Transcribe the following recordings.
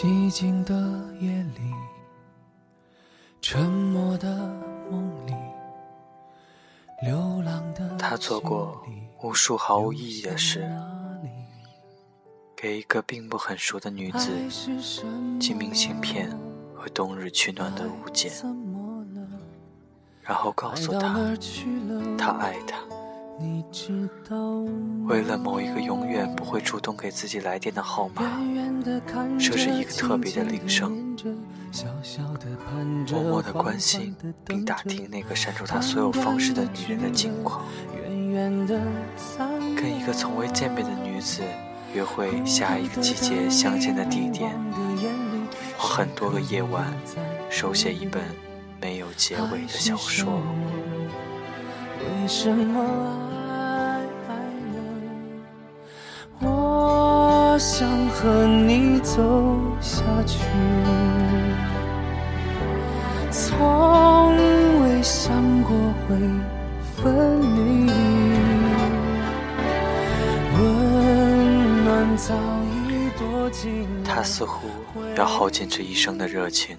寂静的夜里，沉默的梦里，流浪的他做过无数毫无意义的事，给一个并不很熟的女子寄明信片和冬日取暖的物件，然后告诉她他爱她。为了某一个永远不会主动给自己来电的号码，设置一个特别的铃声，默默的关心并打听那个删除他所有方式的女人的近况，跟一个从未见面的女子约会下一个季节相见的地点，花很多个夜晚手写一本没有结尾的小说。为什么爱了我？想和你走下去，从未想过会分离。温暖早已躲进他似乎要耗尽这一生的热情，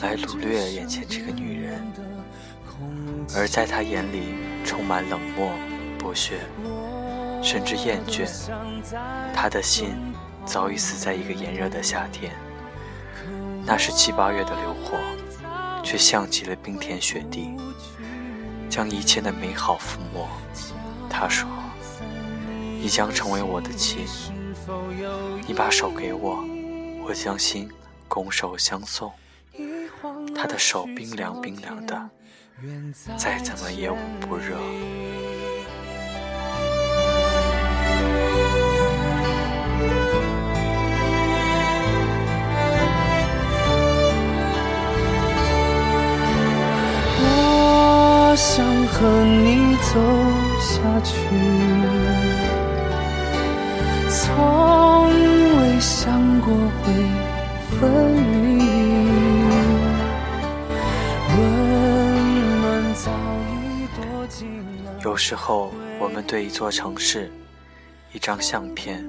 来掳掠眼前这个女人，而在他眼里充满冷漠、剥削。甚至厌倦，他的心早已死在一个炎热的夏天。那是七八月的流火，却像极了冰天雪地，将一切的美好覆没。他说：“你将成为我的妻，你把手给我，我将心拱手相送。”他的手冰凉冰凉的，再怎么也捂不热。我想和你走下去，从未想过会分离。有时候，我们对一座城市、一张相片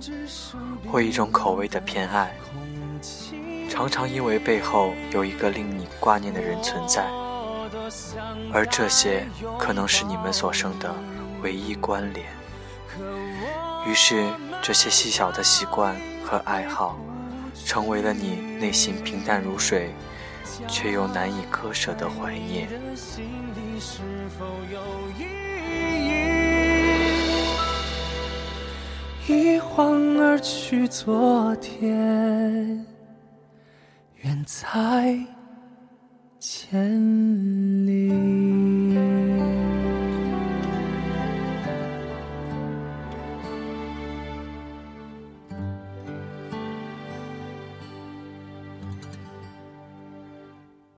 或一种口味的偏爱，常常因为背后有一个令你挂念的人存在。而这些可能是你们所生的唯一关联。于是，这些细小的习惯和爱好，成为了你内心平淡如水，却又难以割舍的怀念。去，昨天远在。千里